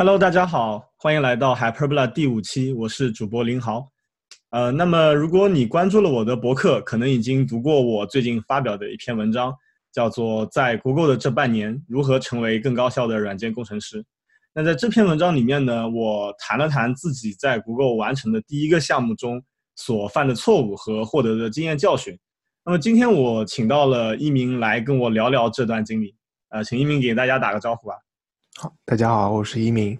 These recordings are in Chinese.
Hello，大家好，欢迎来到 Hyperbola 第五期，我是主播林豪。呃，那么如果你关注了我的博客，可能已经读过我最近发表的一篇文章，叫做《在 Google 的这半年，如何成为更高效的软件工程师》。那在这篇文章里面呢，我谈了谈自己在 Google 完成的第一个项目中所犯的错误和获得的经验教训。那么今天我请到了一鸣来跟我聊聊这段经历。呃，请一鸣给大家打个招呼吧。好，大家好，我是一鸣。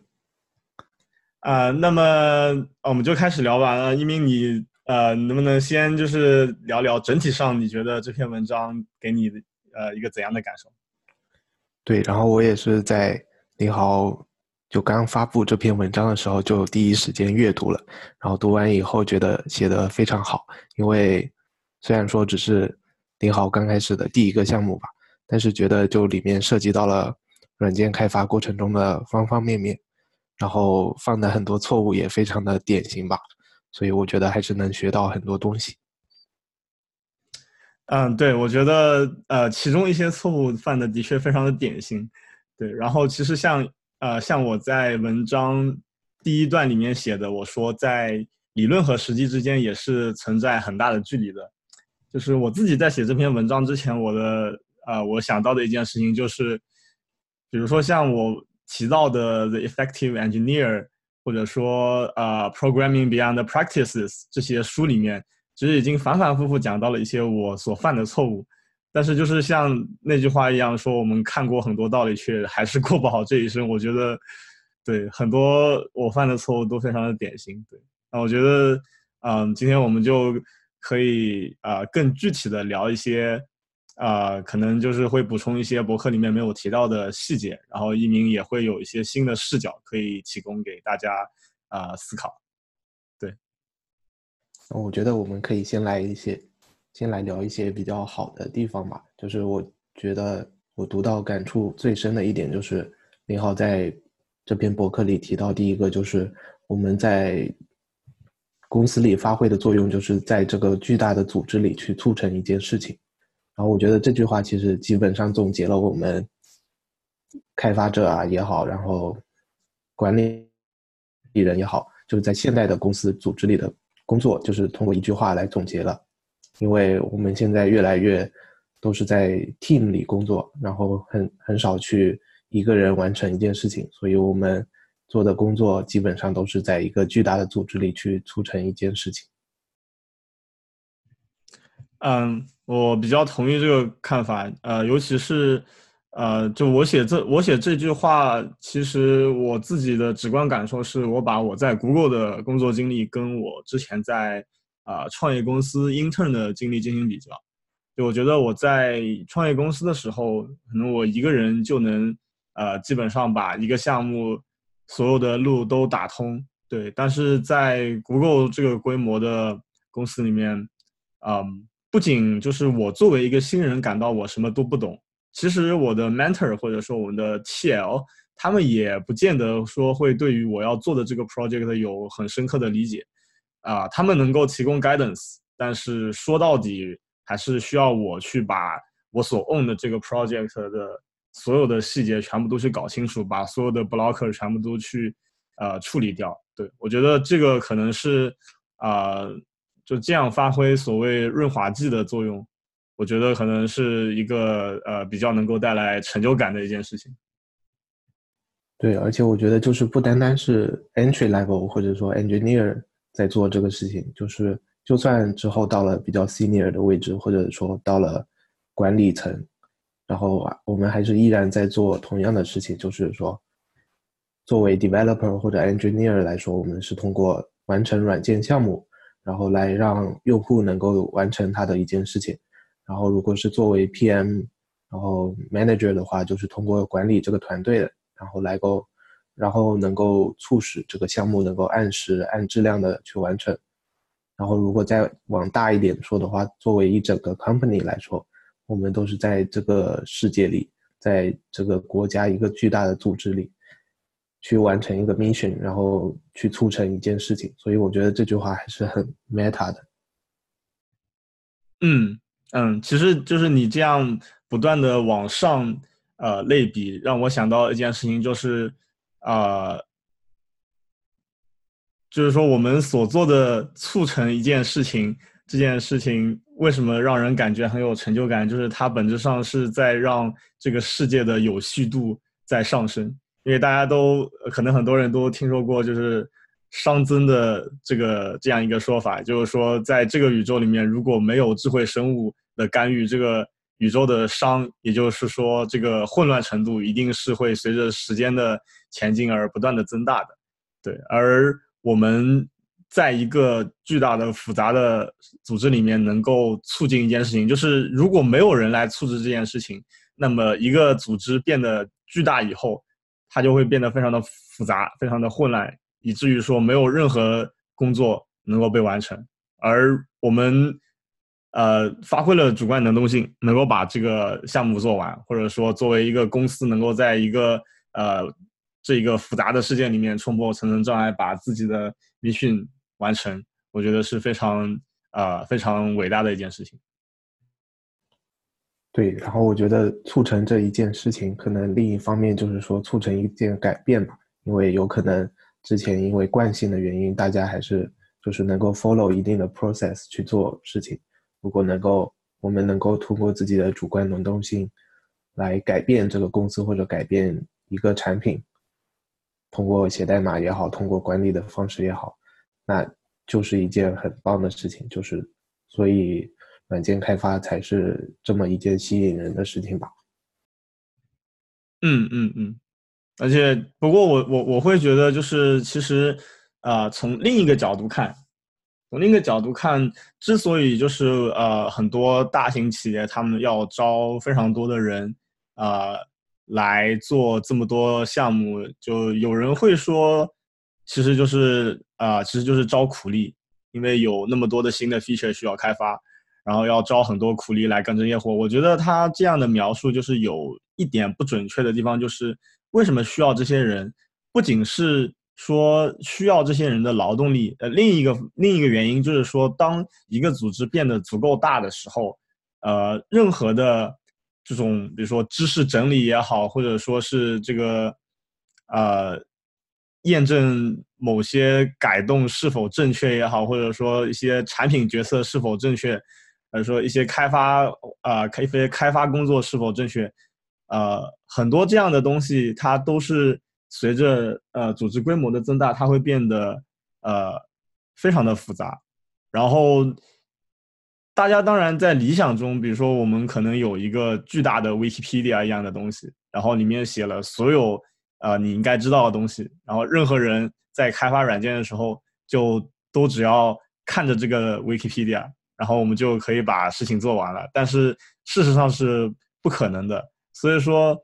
啊，那么我们就开始聊吧。呃，一鸣，你呃，能不能先就是聊聊整体上你觉得这篇文章给你的呃一个怎样的感受？对，然后我也是在林豪就刚发布这篇文章的时候就第一时间阅读了，然后读完以后觉得写的非常好。因为虽然说只是林豪刚开始的第一个项目吧，但是觉得就里面涉及到了。软件开发过程中的方方面面，然后犯的很多错误也非常的典型吧，所以我觉得还是能学到很多东西。嗯，对，我觉得呃，其中一些错误犯的的确非常的典型。对，然后其实像呃，像我在文章第一段里面写的，我说在理论和实际之间也是存在很大的距离的。就是我自己在写这篇文章之前，我的呃，我想到的一件事情就是。比如说像我提到的《The Effective Engineer》，或者说呃《Programming Beyond Practices》这些书里面，其实已经反反复复讲到了一些我所犯的错误。但是就是像那句话一样，说我们看过很多道理，却还是过不好这一生。我觉得，对很多我犯的错误都非常的典型。对，那我觉得，嗯，今天我们就可以啊更具体的聊一些。啊，可能就是会补充一些博客里面没有提到的细节，然后一鸣也会有一些新的视角可以提供给大家啊思考。对，我觉得我们可以先来一些，先来聊一些比较好的地方吧。就是我觉得我读到感触最深的一点，就是林浩在这篇博客里提到，第一个就是我们在公司里发挥的作用，就是在这个巨大的组织里去促成一件事情。然后我觉得这句话其实基本上总结了我们开发者啊也好，然后管理人也好，就是在现代的公司组织里的工作，就是通过一句话来总结了。因为我们现在越来越都是在 team 里工作，然后很很少去一个人完成一件事情，所以我们做的工作基本上都是在一个巨大的组织里去促成一件事情。嗯。我比较同意这个看法，呃，尤其是，呃，就我写这我写这句话，其实我自己的直观感受是，我把我在 Google 的工作经历跟我之前在啊创业公司 intern 的经历进行比较，就我觉得我在创业公司的时候，可能我一个人就能，呃，基本上把一个项目所有的路都打通，对，但是在 Google 这个规模的公司里面，嗯。不仅就是我作为一个新人感到我什么都不懂，其实我的 mentor 或者说我们的 TL 他们也不见得说会对于我要做的这个 project 有很深刻的理解，啊，他们能够提供 guidance，但是说到底还是需要我去把我所 own 的这个 project 的所有的细节全部都去搞清楚，把所有的 blocker 全部都去呃处理掉。对我觉得这个可能是啊。就这样发挥所谓润滑剂的作用，我觉得可能是一个呃比较能够带来成就感的一件事情。对，而且我觉得就是不单单是 entry level 或者说 engineer 在做这个事情，就是就算之后到了比较 senior 的位置，或者说到了管理层，然后我们还是依然在做同样的事情，就是说作为 developer 或者 engineer 来说，我们是通过完成软件项目。然后来让用户能够完成他的一件事情，然后如果是作为 PM，然后 Manager 的话，就是通过管理这个团队的，然后来够，然后能够促使这个项目能够按时按质量的去完成。然后如果再往大一点说的话，作为一整个 Company 来说，我们都是在这个世界里，在这个国家一个巨大的组织里。去完成一个 mission，然后去促成一件事情，所以我觉得这句话还是很 meta 的。嗯嗯，其实就是你这样不断的往上呃类比，让我想到一件事情，就是呃就是说我们所做的促成一件事情，这件事情为什么让人感觉很有成就感？就是它本质上是在让这个世界的有序度在上升。因为大家都可能很多人都听说过，就是熵增的这个这样一个说法，就是说在这个宇宙里面，如果没有智慧生物的干预，这个宇宙的熵，也就是说这个混乱程度一定是会随着时间的前进而不断的增大的。对，而我们在一个巨大的复杂的组织里面，能够促进一件事情，就是如果没有人来促使这件事情，那么一个组织变得巨大以后。它就会变得非常的复杂，非常的混乱，以至于说没有任何工作能够被完成。而我们，呃，发挥了主观能动性，能够把这个项目做完，或者说作为一个公司，能够在一个呃这一个复杂的世界里面冲破层层障碍，把自己的迷信完成，我觉得是非常呃非常伟大的一件事情。对，然后我觉得促成这一件事情，可能另一方面就是说促成一件改变吧，因为有可能之前因为惯性的原因，大家还是就是能够 follow 一定的 process 去做事情。如果能够，我们能够通过自己的主观能动性来改变这个公司或者改变一个产品，通过写代码也好，通过管理的方式也好，那就是一件很棒的事情。就是所以。软件开发才是这么一件吸引人的事情吧？嗯嗯嗯，而且不过我我我会觉得就是其实啊，从另一个角度看，从另一个角度看，之所以就是呃很多大型企业他们要招非常多的人啊来做这么多项目，就有人会说，其实就是啊其实就是招苦力，因为有那么多的新的 feature 需要开发。然后要招很多苦力来干这些活，我觉得他这样的描述就是有一点不准确的地方，就是为什么需要这些人？不仅是说需要这些人的劳动力，呃，另一个另一个原因就是说，当一个组织变得足够大的时候，呃，任何的这种，比如说知识整理也好，或者说是这个，呃，验证某些改动是否正确也好，或者说一些产品决策是否正确。或者说一些开发啊，开一些开发工作是否正确？呃，很多这样的东西，它都是随着呃组织规模的增大，它会变得呃非常的复杂。然后大家当然在理想中，比如说我们可能有一个巨大的 Wikipedia 一样的东西，然后里面写了所有呃你应该知道的东西，然后任何人在开发软件的时候，就都只要看着这个 Wikipedia。然后我们就可以把事情做完了，但是事实上是不可能的。所以说，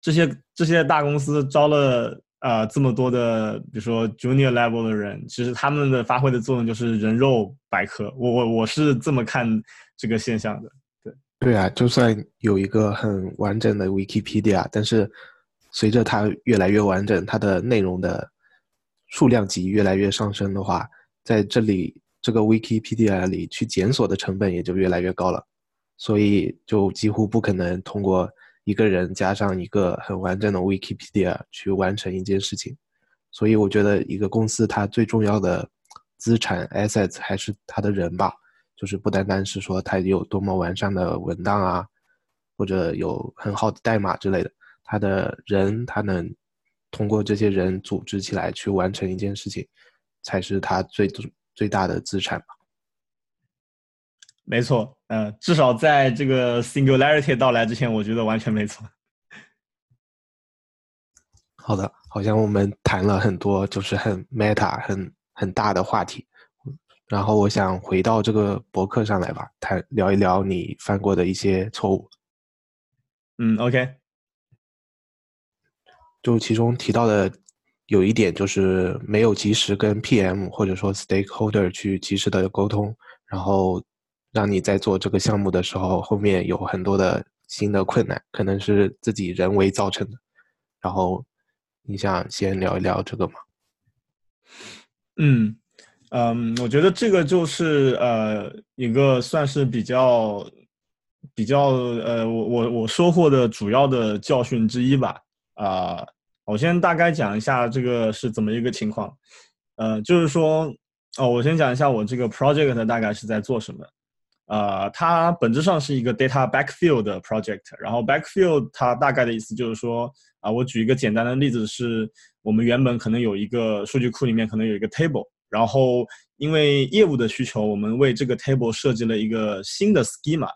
这些这些大公司招了啊这么多的，比如说 junior level 的人，其实他们的发挥的作用就是人肉百科。我我我是这么看这个现象的。对对啊，就算有一个很完整的 Wikipedia，但是随着它越来越完整，它的内容的数量级越来越上升的话，在这里。这个 Wikipedia 里去检索的成本也就越来越高了，所以就几乎不可能通过一个人加上一个很完整的 Wikipedia 去完成一件事情。所以我觉得一个公司它最重要的资产 assets 还是它的人吧，就是不单单是说它有多么完善的文档啊，或者有很好的代码之类的，它的人他能通过这些人组织起来去完成一件事情，才是它最重。最大的资产吧，没错，嗯，至少在这个 singularity 到来之前，我觉得完全没错。好的，好像我们谈了很多，就是很 meta、很很大的话题。然后我想回到这个博客上来吧，谈聊一聊你犯过的一些错误。嗯，OK，就其中提到的。有一点就是没有及时跟 PM 或者说 stakeholder 去及时的沟通，然后让你在做这个项目的时候，后面有很多的新的困难，可能是自己人为造成的。然后你想先聊一聊这个吗？嗯嗯，我觉得这个就是呃一个算是比较比较呃我我我收获的主要的教训之一吧啊。我先大概讲一下这个是怎么一个情况，呃，就是说，哦，我先讲一下我这个 project 大概是在做什么。呃，它本质上是一个 data backfill 的 project。然后 backfill 它大概的意思就是说，啊，我举一个简单的例子，是我们原本可能有一个数据库里面可能有一个 table，然后因为业务的需求，我们为这个 table 设计了一个新的 schema。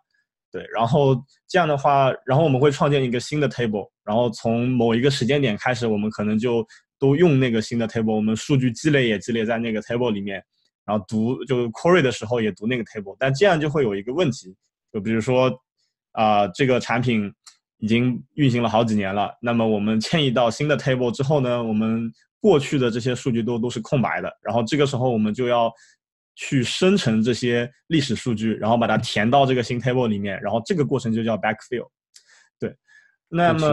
对，然后这样的话，然后我们会创建一个新的 table，然后从某一个时间点开始，我们可能就都用那个新的 table，我们数据积累也积累在那个 table 里面，然后读就 query 的时候也读那个 table，但这样就会有一个问题，就比如说啊，这个产品已经运行了好几年了，那么我们迁移到新的 table 之后呢，我们过去的这些数据都都是空白的，然后这个时候我们就要。去生成这些历史数据，然后把它填到这个新 table 里面，然后这个过程就叫 backfill。对，那么，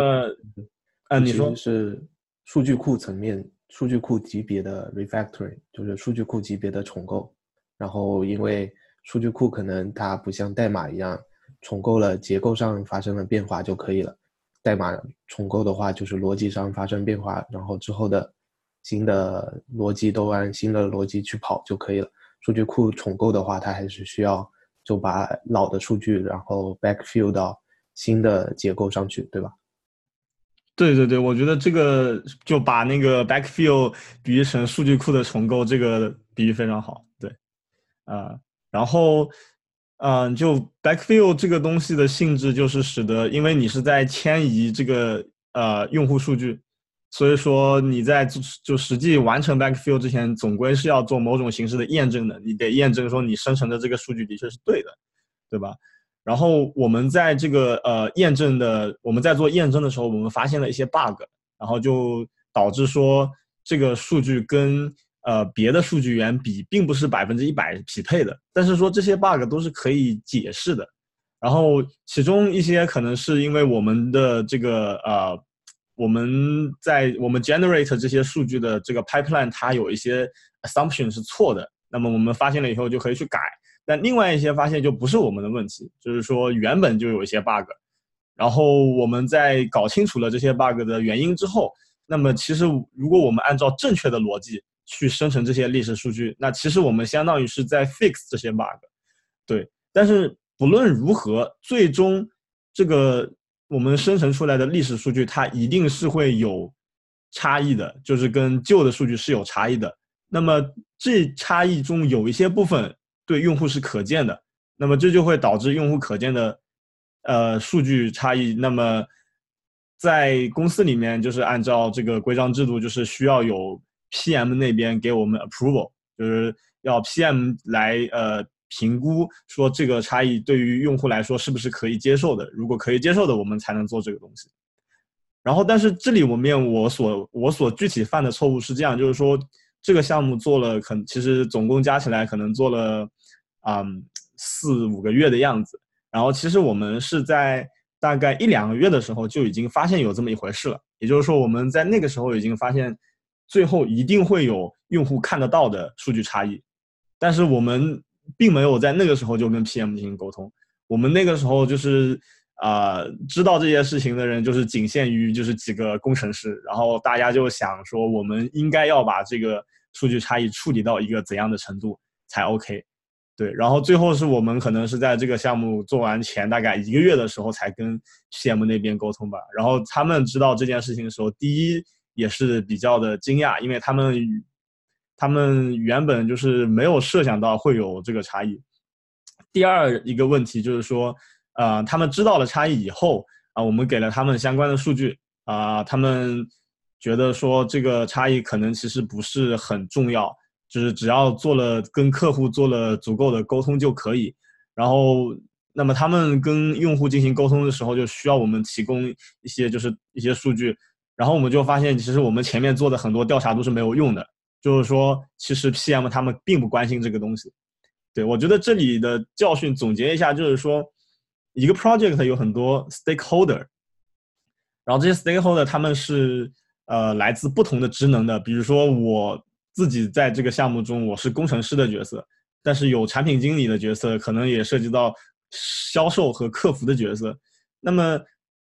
嗯，你说是数据库层面、数据库级别的 refactoring，就是数据库级别的重构。然后，因为数据库可能它不像代码一样，重构了结构上发生了变化就可以了。代码重构的话，就是逻辑上发生变化，然后之后的新的逻辑都按新的逻辑去跑就可以了。数据库重构的话，它还是需要就把老的数据然后 backfill 到新的结构上去，对吧？对对对，我觉得这个就把那个 backfill 比喻成数据库的重构，这个比喻非常好。对，啊，然后，嗯，就 backfill 这个东西的性质就是使得，因为你是在迁移这个呃用户数据。所以说你在就实际完成 backfill 之前，总归是要做某种形式的验证的。你得验证说你生成的这个数据的确是对的，对吧？然后我们在这个呃验证的，我们在做验证的时候，我们发现了一些 bug，然后就导致说这个数据跟呃别的数据源比，并不是百分之一百匹配的。但是说这些 bug 都是可以解释的。然后其中一些可能是因为我们的这个呃。我们在我们 generate 这些数据的这个 pipeline，它有一些 assumption 是错的。那么我们发现了以后就可以去改。但另外一些发现就不是我们的问题，就是说原本就有一些 bug。然后我们在搞清楚了这些 bug 的原因之后，那么其实如果我们按照正确的逻辑去生成这些历史数据，那其实我们相当于是在 fix 这些 bug。对，但是不论如何，最终这个。我们生成出来的历史数据，它一定是会有差异的，就是跟旧的数据是有差异的。那么这差异中有一些部分对用户是可见的，那么这就会导致用户可见的呃数据差异。那么在公司里面，就是按照这个规章制度，就是需要有 PM 那边给我们 approval，就是要 PM 来呃。评估说这个差异对于用户来说是不是可以接受的？如果可以接受的，我们才能做这个东西。然后，但是这里我面我所我所具体犯的错误是这样，就是说这个项目做了，可其实总共加起来可能做了啊四五个月的样子。然后，其实我们是在大概一两个月的时候就已经发现有这么一回事了。也就是说，我们在那个时候已经发现，最后一定会有用户看得到的数据差异。但是我们。并没有在那个时候就跟 PM 进行沟通，我们那个时候就是啊，知道这些事情的人就是仅限于就是几个工程师，然后大家就想说，我们应该要把这个数据差异处理到一个怎样的程度才 OK？对，然后最后是我们可能是在这个项目做完前大概一个月的时候才跟 CM 那边沟通吧，然后他们知道这件事情的时候，第一也是比较的惊讶，因为他们。他们原本就是没有设想到会有这个差异。第二一个问题就是说，呃，他们知道了差异以后，啊，我们给了他们相关的数据，啊，他们觉得说这个差异可能其实不是很重要，就是只要做了跟客户做了足够的沟通就可以。然后，那么他们跟用户进行沟通的时候，就需要我们提供一些就是一些数据，然后我们就发现，其实我们前面做的很多调查都是没有用的。就是说，其实 PM 他们并不关心这个东西。对我觉得这里的教训总结一下，就是说，一个 project 有很多 stakeholder，然后这些 stakeholder 他们是呃来自不同的职能的。比如说我自己在这个项目中，我是工程师的角色，但是有产品经理的角色，可能也涉及到销售和客服的角色。那么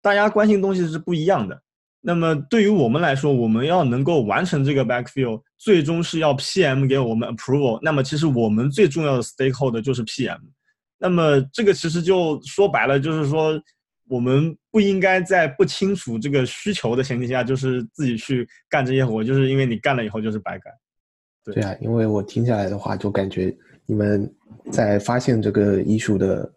大家关心东西是不一样的。那么对于我们来说，我们要能够完成这个 backfill，最终是要 PM 给我们 approval。那么其实我们最重要的 stakeholder 就是 PM。那么这个其实就说白了，就是说我们不应该在不清楚这个需求的前提下，就是自己去干这些活，就是因为你干了以后就是白干。对啊，因为我听下来的话，就感觉你们在发现这个艺术的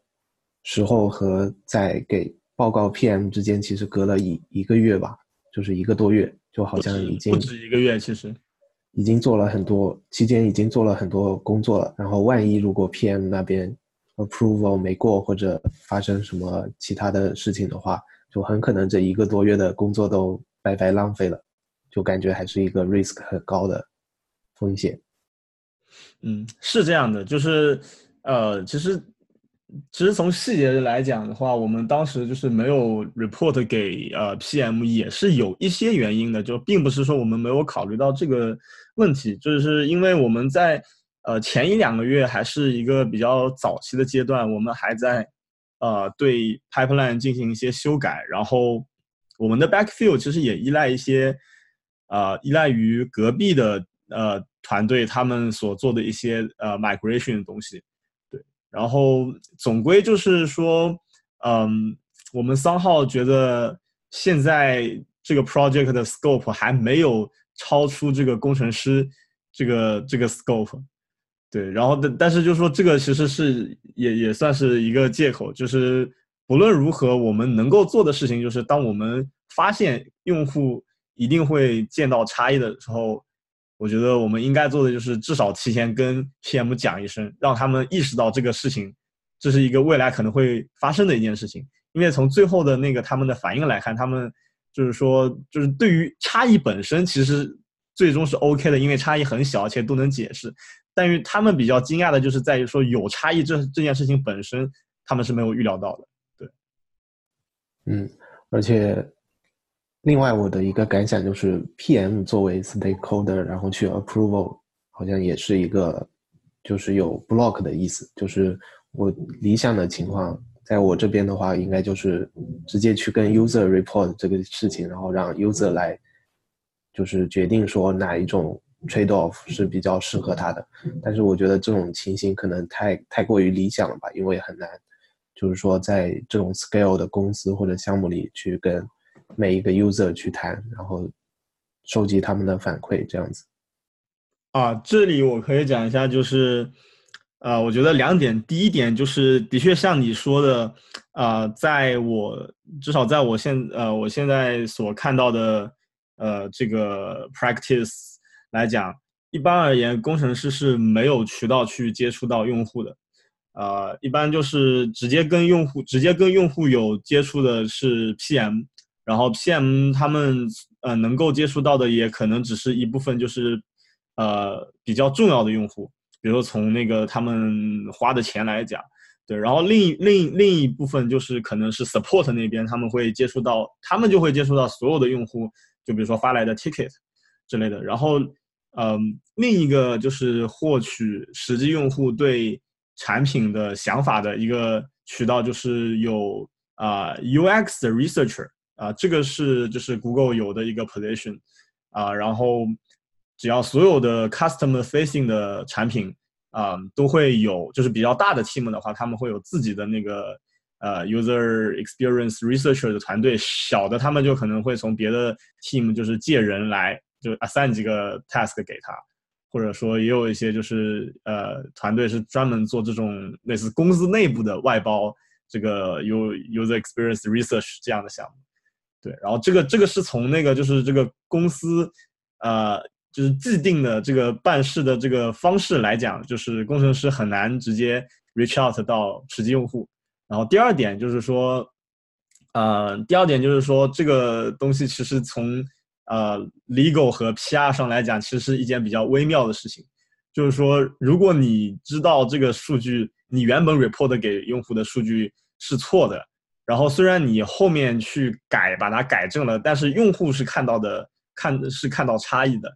时候和在给报告 PM 之间，其实隔了一一个月吧。就是一个多月，就好像已经不止一个月，其实已经做了很多，期间已经做了很多工作了。然后万一如果 PM 那边 approval 没过，或者发生什么其他的事情的话，就很可能这一个多月的工作都白白浪费了。就感觉还是一个 risk 很高的风险。嗯，是这样的，就是呃，其实。其实从细节来讲的话，我们当时就是没有 report 给呃 PM，也是有一些原因的，就并不是说我们没有考虑到这个问题，就是因为我们在呃前一两个月还是一个比较早期的阶段，我们还在呃对 pipeline 进行一些修改，然后我们的 backfill 其实也依赖一些呃依赖于隔壁的呃团队他们所做的一些呃 migration 的东西。对然后总归就是说，嗯，我们三号觉得现在这个 project 的 scope 还没有超出这个工程师这个这个 scope，对。然后但但是就是说这个其实是也也算是一个借口，就是不论如何，我们能够做的事情就是，当我们发现用户一定会见到差异的时候。我觉得我们应该做的就是至少提前跟 PM 讲一声，让他们意识到这个事情，这是一个未来可能会发生的一件事情。因为从最后的那个他们的反应来看，他们就是说，就是对于差异本身其实最终是 OK 的，因为差异很小，而且都能解释。但于他们比较惊讶的就是在于说有差异这这件事情本身，他们是没有预料到的。对，嗯，而且。另外，我的一个感想就是，PM 作为 stakeholder，然后去 approval，好像也是一个，就是有 block 的意思。就是我理想的情况，在我这边的话，应该就是直接去跟 user report 这个事情，然后让 user 来，就是决定说哪一种 trade off 是比较适合他的。但是我觉得这种情形可能太太过于理想了吧，因为很难，就是说在这种 scale 的公司或者项目里去跟。每一个 user 去谈，然后收集他们的反馈，这样子。啊，这里我可以讲一下，就是，呃，我觉得两点。第一点就是，的确像你说的，啊，在我至少在我现呃我现在所看到的，呃，这个 practice 来讲，一般而言，工程师是没有渠道去接触到用户的，呃，一般就是直接跟用户直接跟用户有接触的是 PM。然后 PM 他们呃能够接触到的也可能只是一部分，就是呃比较重要的用户，比如说从那个他们花的钱来讲，对。然后另另另一部分就是可能是 support 那边他们会接触到，他们就会接触到所有的用户，就比如说发来的 ticket 之类的。然后嗯另一个就是获取实际用户对产品的想法的一个渠道，就是有啊 UX 的 researcher。啊，这个是就是 Google 有的一个 position，啊，然后只要所有的 customer facing 的产品啊都会有，就是比较大的 team 的话，他们会有自己的那个呃 user experience researcher 的团队，小的他们就可能会从别的 team 就是借人来就 assign 几个 task 给他，或者说也有一些就是呃团队是专门做这种类似公司内部的外包这个 u user experience research 这样的项目。对，然后这个这个是从那个就是这个公司，呃，就是既定的这个办事的这个方式来讲，就是工程师很难直接 reach out 到实际用户。然后第二点就是说，呃，第二点就是说这个东西其实从呃 legal 和 PR 上来讲，其实是一件比较微妙的事情。就是说，如果你知道这个数据，你原本 report 给用户的数据是错的。然后虽然你后面去改把它改正了，但是用户是看到的，看是看到差异的。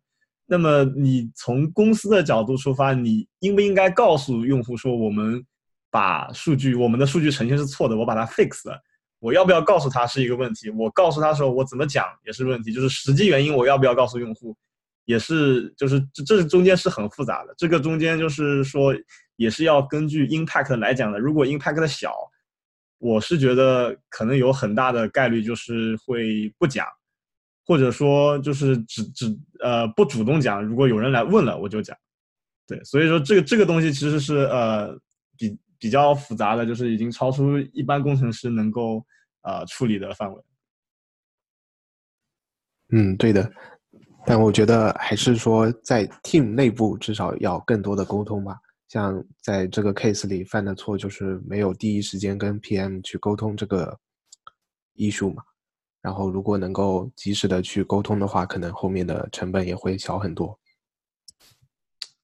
那么你从公司的角度出发，你应不应该告诉用户说，我们把数据，我们的数据呈现是错的，我把它 fix 了，我要不要告诉他是一个问题，我告诉他的时候我怎么讲也是问题，就是实际原因我要不要告诉用户，也是就是这这中间是很复杂的，这个中间就是说也是要根据 impact 来讲的。如果 impact 小，我是觉得可能有很大的概率就是会不讲，或者说就是只只呃不主动讲，如果有人来问了我就讲。对，所以说这个这个东西其实是呃比比较复杂的，就是已经超出一般工程师能够呃处理的范围。嗯，对的，但我觉得还是说在 team 内部至少要更多的沟通吧。像在这个 case 里犯的错就是没有第一时间跟 PM 去沟通这个 issue 嘛。然后如果能够及时的去沟通的话，可能后面的成本也会小很多。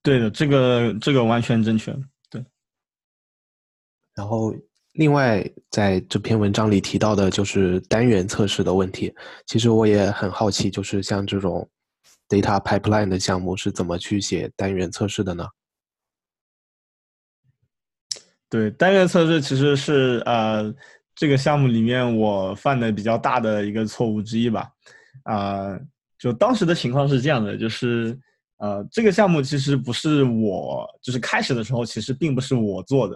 对的，这个这个完全正确。对。然后，另外在这篇文章里提到的就是单元测试的问题。其实我也很好奇，就是像这种 data pipeline 的项目是怎么去写单元测试的呢？对，单元测试其实是呃这个项目里面我犯的比较大的一个错误之一吧。啊，就当时的情况是这样的，就是。呃，这个项目其实不是我，就是开始的时候其实并不是我做的，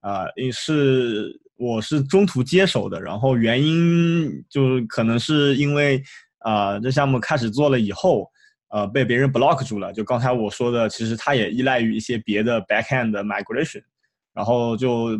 啊，也是我是中途接手的，然后原因就是可能是因为啊，这项目开始做了以后，呃，被别人 block 住了。就刚才我说的，其实它也依赖于一些别的 backend migration，然后就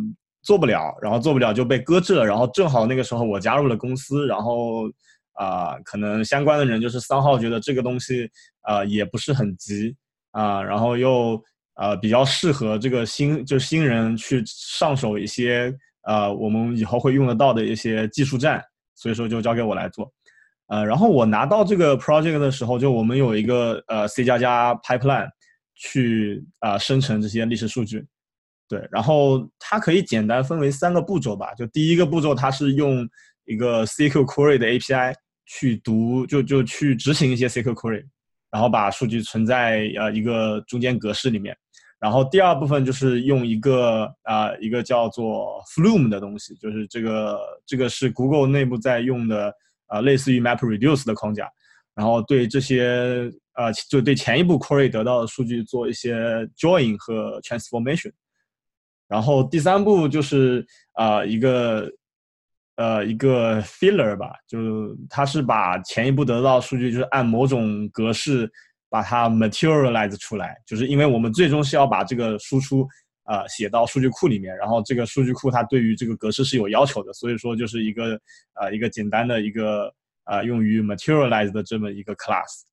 做不了，然后做不了就被搁置了。然后正好那个时候我加入了公司，然后。啊，可能相关的人就是三号，觉得这个东西啊也不是很急啊，然后又呃比较适合这个新就新人去上手一些呃我们以后会用得到的一些技术栈，所以说就交给我来做。呃，然后我拿到这个 project 的时候，就我们有一个呃 C 加加 pipeline 去啊生成这些历史数据，对，然后它可以简单分为三个步骤吧，就第一个步骤它是用一个 SQL query 的 API。去读就就去执行一些 SQL query，然后把数据存在呃一个中间格式里面，然后第二部分就是用一个啊一个叫做 Flume 的东西，就是这个这个是 Google 内部在用的啊类似于 MapReduce 的框架，然后对这些呃就对前一步 query 得到的数据做一些 join 和 transformation，然后第三步就是啊一个。呃，一个 filler 吧，就是它是把前一步得到数据，就是按某种格式把它 materialize 出来，就是因为我们最终是要把这个输出啊写到数据库里面，然后这个数据库它对于这个格式是有要求的，所以说就是一个呃一个简单的一个呃用于 materialize 的这么一个 class。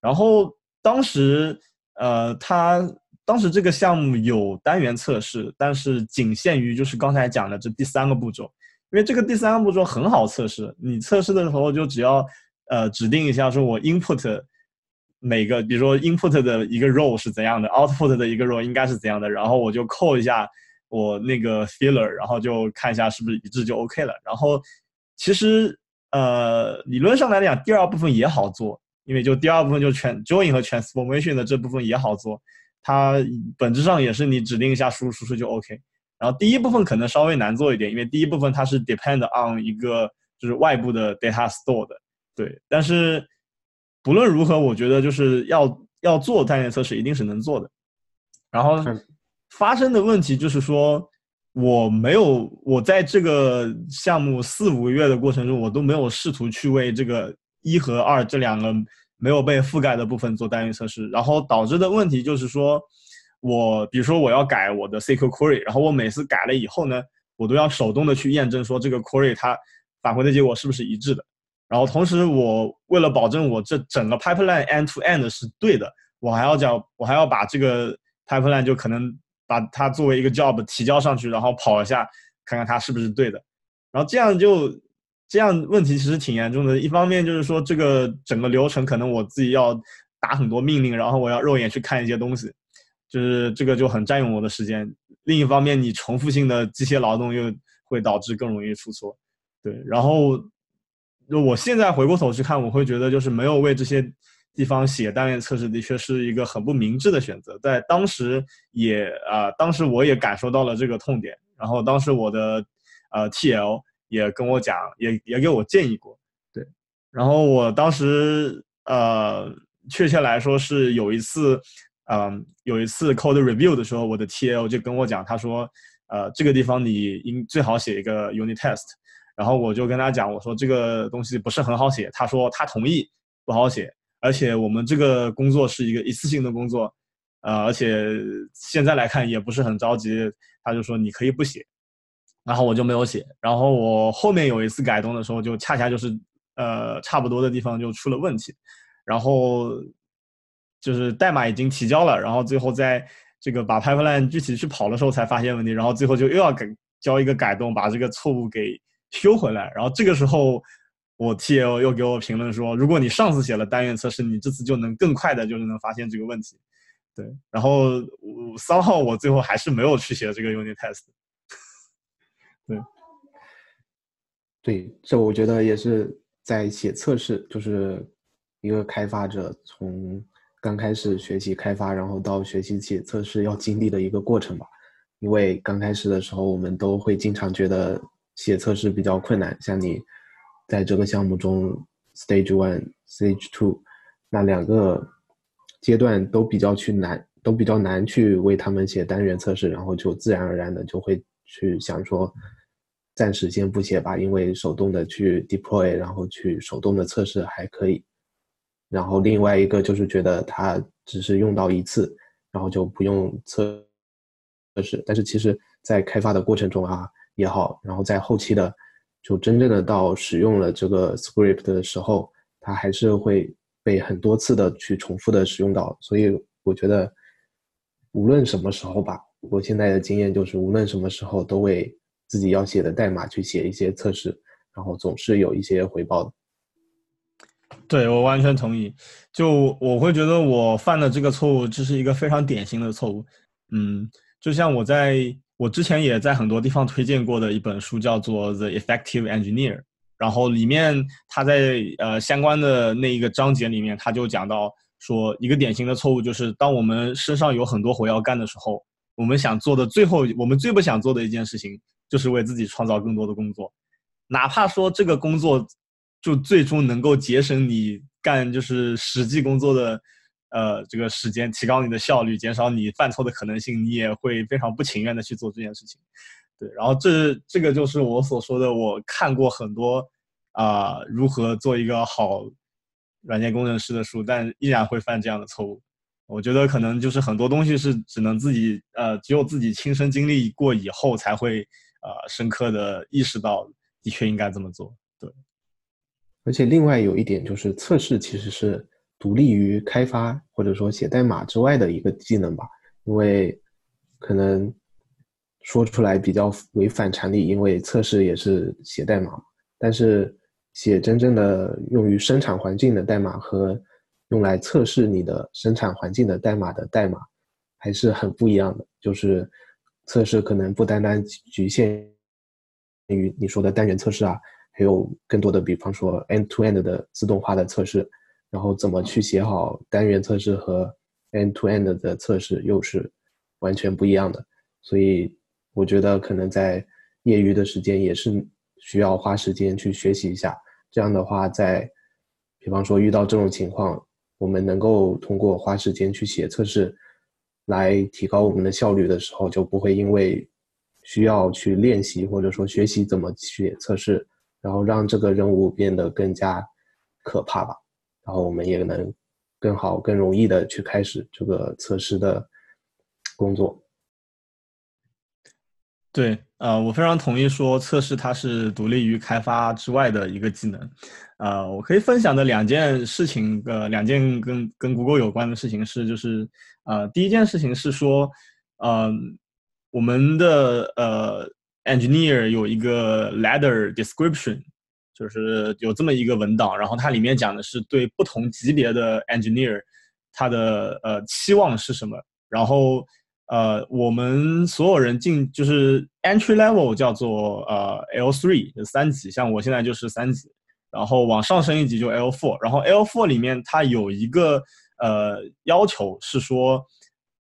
然后当时呃它当时这个项目有单元测试，但是仅限于就是刚才讲的这第三个步骤。因为这个第三个步骤很好测试，你测试的时候就只要呃指定一下，说我 input 每个，比如说 input 的一个 row 是怎样的，output 的一个 row 应该是怎样的，然后我就扣一下我那个 filler，然后就看一下是不是一致就 OK 了。然后其实呃理论上来讲，第二部分也好做，因为就第二部分就全 join 和 transformation 的这部分也好做，它本质上也是你指定一下输入输出就 OK。然后第一部分可能稍微难做一点，因为第一部分它是 depend on 一个就是外部的 data store 的，对。但是不论如何，我觉得就是要要做单元测试，一定是能做的。然后发生的问题就是说，我没有我在这个项目四五个月的过程中，我都没有试图去为这个一和二这两个没有被覆盖的部分做单元测试，然后导致的问题就是说。我比如说我要改我的 SQL query，然后我每次改了以后呢，我都要手动的去验证说这个 query 它返回的结果是不是一致的。然后同时我为了保证我这整个 pipeline end to end 是对的，我还要讲我还要把这个 pipeline 就可能把它作为一个 job 提交上去，然后跑一下看看它是不是对的。然后这样就这样问题其实挺严重的。一方面就是说这个整个流程可能我自己要打很多命令，然后我要肉眼去看一些东西。就是这个就很占用我的时间。另一方面，你重复性的机械劳动又会导致更容易出错。对，然后就我现在回过头去看，我会觉得就是没有为这些地方写单元测试，的确是一个很不明智的选择。在当时也啊，当时我也感受到了这个痛点。然后当时我的呃 TL 也。跟我讲，也也给我建议过。对，然后我当时呃，确切来说是有一次，嗯，有一次 code review 的时候，我的 TL 就跟我讲，他说，呃，这个地方你应最好写一个 unit test。然后我就跟他讲，我说这个东西不是很好写。他说他同意不好写，而且我们这个工作是一个一次性的工作，呃，而且现在来看也不是很着急。他就说你可以不写，然后我就没有写。然后我后面有一次改动的时候，就恰恰就是呃差不多的地方就出了问题，然后就是代码已经提交了，然后最后在这个把 pipeline 具体去跑的时候才发现问题，然后最后就又要改交一个改动，把这个错误给。修回来，然后这个时候，我 TL 又给我评论说，如果你上次写了单元测试，你这次就能更快的，就是能发现这个问题。对，然后三号我最后还是没有去写这个 unit test。对，对，这我觉得也是在写测试，就是一个开发者从刚开始学习开发，然后到学习写测试要经历的一个过程吧。因为刚开始的时候，我们都会经常觉得。写测试比较困难，像你在这个项目中，stage one、stage two 那两个阶段都比较去难，都比较难去为他们写单元测试，然后就自然而然的就会去想说，暂时先不写吧，因为手动的去 deploy，然后去手动的测试还可以。然后另外一个就是觉得它只是用到一次，然后就不用测测试，但是其实在开发的过程中啊。也好，然后在后期的，就真正的到使用了这个 script 的时候，它还是会被很多次的去重复的使用到。所以我觉得，无论什么时候吧，我现在的经验就是，无论什么时候都会自己要写的代码去写一些测试，然后总是有一些回报的。对我完全同意。就我会觉得我犯的这个错误，这是一个非常典型的错误。嗯，就像我在。我之前也在很多地方推荐过的一本书叫做《The Effective Engineer》，然后里面他在呃相关的那一个章节里面，他就讲到说，一个典型的错误就是当我们身上有很多活要干的时候，我们想做的最后，我们最不想做的一件事情，就是为自己创造更多的工作，哪怕说这个工作就最终能够节省你干就是实际工作的。呃，这个时间提高你的效率，减少你犯错的可能性，你也会非常不情愿的去做这件事情。对，然后这这个就是我所说的，我看过很多啊，如何做一个好软件工程师的书，但依然会犯这样的错误。我觉得可能就是很多东西是只能自己呃，只有自己亲身经历过以后，才会呃深刻的意识到，的确应该这么做。对，而且另外有一点就是测试其实是。独立于开发或者说写代码之外的一个技能吧，因为可能说出来比较违反常理，因为测试也是写代码，但是写真正的用于生产环境的代码和用来测试你的生产环境的代码的代码还是很不一样的。就是测试可能不单单局限于你说的单元测试啊，还有更多的，比方说 end-to-end 的自动化的测试。然后怎么去写好单元测试和 end-to-end 的测试又是完全不一样的，所以我觉得可能在业余的时间也是需要花时间去学习一下。这样的话，在比方说遇到这种情况，我们能够通过花时间去写测试来提高我们的效率的时候，就不会因为需要去练习或者说学习怎么去测试，然后让这个任务变得更加可怕吧。然后我们也能更好、更容易的去开始这个测试的工作。对，呃，我非常同意说测试它是独立于开发之外的一个技能。呃，我可以分享的两件事情，呃，两件跟跟 Google 有关的事情是，就是呃，第一件事情是说，呃，我们的呃 engineer 有一个 ladder description。就是有这么一个文档，然后它里面讲的是对不同级别的 engineer，他的呃期望是什么。然后呃我们所有人进就是 entry level 叫做呃 L three 三级，像我现在就是三级，然后往上升一级就 L four，然后 L four 里面它有一个呃要求是说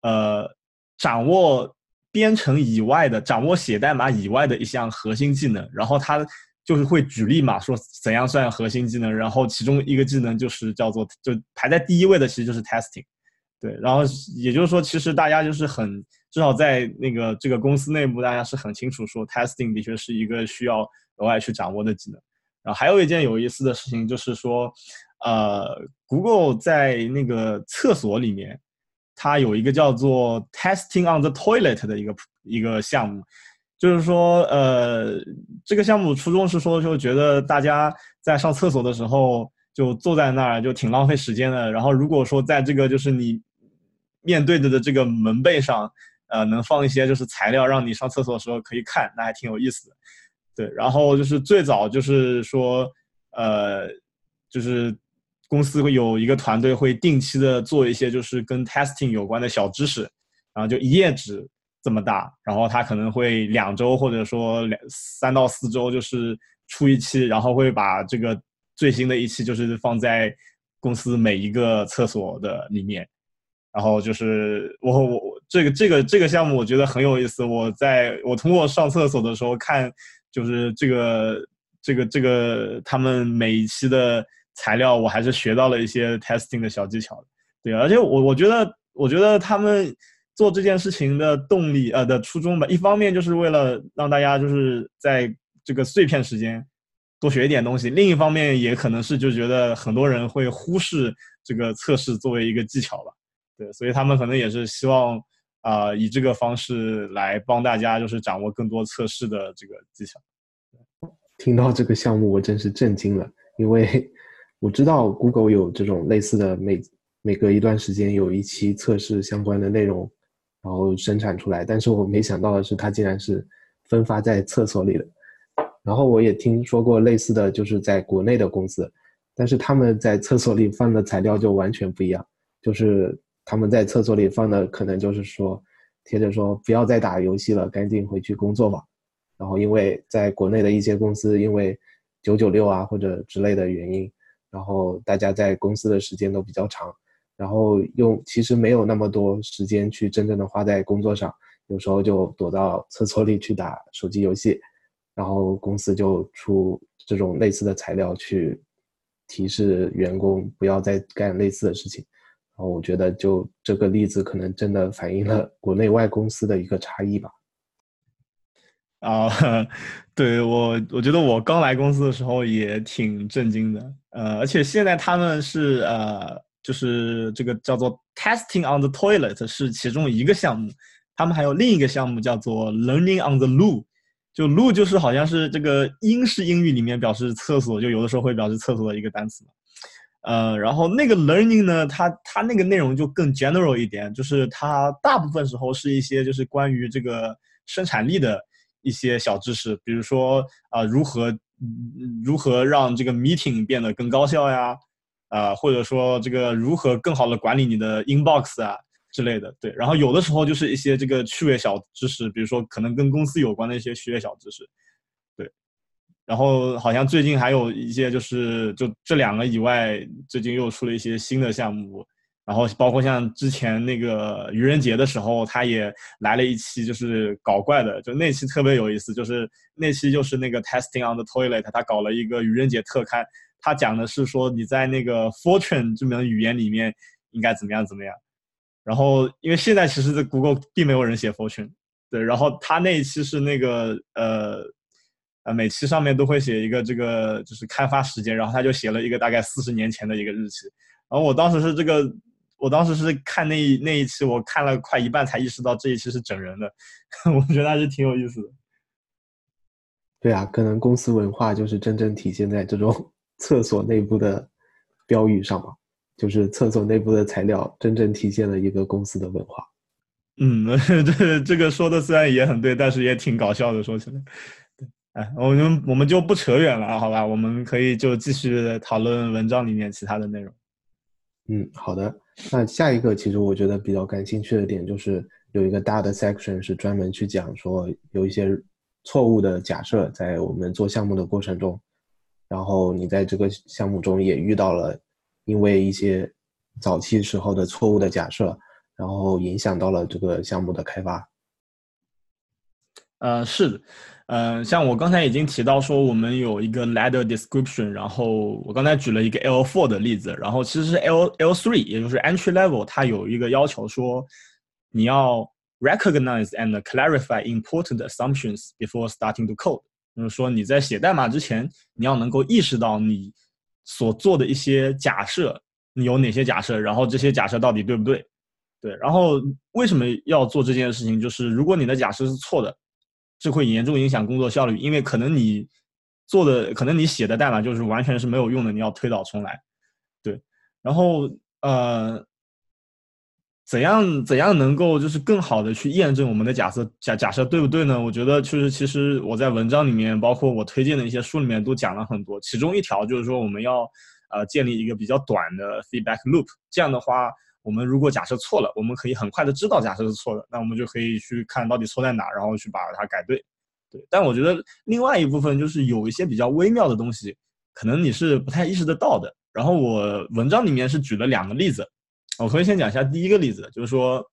呃掌握编程以外的，掌握写代码以外的一项核心技能，然后它。就是会举例嘛，说怎样算核心技能，然后其中一个技能就是叫做就排在第一位的，其实就是 testing。对，然后也就是说，其实大家就是很至少在那个这个公司内部，大家是很清楚说 testing 的确是一个需要额外去掌握的技能。然后还有一件有意思的事情就是说，呃，Google 在那个厕所里面，它有一个叫做 testing on the toilet 的一个一个项目，就是说，呃，这个项目初衷是说，就觉得大家在上厕所的时候就坐在那儿就挺浪费时间的。然后如果说在这个就是你面对着的这个门背上，呃，能放一些就是材料，让你上厕所的时候可以看，那还挺有意思的。对，然后就是最早就是说，呃，就是公司会有一个团队会定期的做一些就是跟 testing 有关的小知识，然后就一页纸这么大，然后他可能会两周或者说两三到四周就是出一期，然后会把这个最新的一期就是放在公司每一个厕所的里面。然后就是我我这个这个这个项目我觉得很有意思。我在我通过上厕所的时候看，就是这个这个这个他们每一期的材料，我还是学到了一些 testing 的小技巧。对，而且我我觉得我觉得他们做这件事情的动力呃的初衷吧，一方面就是为了让大家就是在这个碎片时间多学一点东西，另一方面也可能是就觉得很多人会忽视这个测试作为一个技巧吧。对，所以他们可能也是希望，啊，以这个方式来帮大家，就是掌握更多测试的这个技巧。听到这个项目，我真是震惊了，因为我知道 Google 有这种类似的，每每隔一段时间有一期测试相关的内容，然后生产出来。但是我没想到的是，它竟然是分发在厕所里的。然后我也听说过类似的就是在国内的公司，但是他们在厕所里放的材料就完全不一样，就是。他们在厕所里放的可能就是说，贴着说不要再打游戏了，赶紧回去工作吧。然后因为在国内的一些公司，因为九九六啊或者之类的原因，然后大家在公司的时间都比较长，然后又其实没有那么多时间去真正的花在工作上，有时候就躲到厕所里去打手机游戏，然后公司就出这种类似的材料去提示员工不要再干类似的事情。然后我觉得，就这个例子可能真的反映了国内外公司的一个差异吧。啊，对我，我觉得我刚来公司的时候也挺震惊的。呃，而且现在他们是呃，就是这个叫做 testing on the toilet 是其中一个项目，他们还有另一个项目叫做 learning on the loo，就 loo 就是好像是这个英式英语里面表示厕所，就有的时候会表示厕所的一个单词嘛。呃，然后那个 learning 呢，它它那个内容就更 general 一点，就是它大部分时候是一些就是关于这个生产力的一些小知识，比如说啊，如何如何让这个 meeting 变得更高效呀，啊，或者说这个如何更好的管理你的 inbox 啊之类的。对，然后有的时候就是一些这个趣味小知识，比如说可能跟公司有关的一些趣味小知识。对然后好像最近还有一些，就是就这两个以外，最近又出了一些新的项目。然后包括像之前那个愚人节的时候，他也来了一期，就是搞怪的，就那期特别有意思。就是那期就是那个 testing on the toilet，他搞了一个愚人节特刊，他讲的是说你在那个 Fortran 这门语言里面应该怎么样怎么样。然后因为现在其实在 Google 并没有人写 Fortran，对。然后他那一期是那个呃。每期上面都会写一个这个就是开发时间，然后他就写了一个大概四十年前的一个日期。然后我当时是这个，我当时是看那那一期，我看了快一半才意识到这一期是整人的，我觉得还是挺有意思的。对啊，可能公司文化就是真正体现在这种 厕所内部的标语上吧，就是厕所内部的材料真正体现了一个公司的文化。嗯，这这个说的虽然也很对，但是也挺搞笑的，说起来。哎，我们我们就不扯远了，好吧？我们可以就继续讨论文章里面其他的内容。嗯，好的。那下一个，其实我觉得比较感兴趣的点就是有一个大的 section 是专门去讲说有一些错误的假设在我们做项目的过程中，然后你在这个项目中也遇到了因为一些早期时候的错误的假设，然后影响到了这个项目的开发。呃，是的，呃，像我刚才已经提到说，我们有一个 ladder description，然后我刚才举了一个 L4 的例子，然后其实是 L L3，也就是 entry level，它有一个要求说，你要 recognize and clarify important assumptions before starting to code，就是说你在写代码之前，你要能够意识到你所做的一些假设，你有哪些假设，然后这些假设到底对不对？对，然后为什么要做这件事情？就是如果你的假设是错的。这会严重影响工作效率，因为可能你做的，可能你写的代码就是完全是没有用的，你要推倒重来。对，然后呃，怎样怎样能够就是更好的去验证我们的假设假假设对不对呢？我觉得就是其实我在文章里面，包括我推荐的一些书里面都讲了很多，其中一条就是说我们要呃建立一个比较短的 feedback loop，这样的话。我们如果假设错了，我们可以很快的知道假设是错的，那我们就可以去看到底错在哪，然后去把它改对。对，但我觉得另外一部分就是有一些比较微妙的东西，可能你是不太意识得到的。然后我文章里面是举了两个例子，我可以先讲一下第一个例子，就是说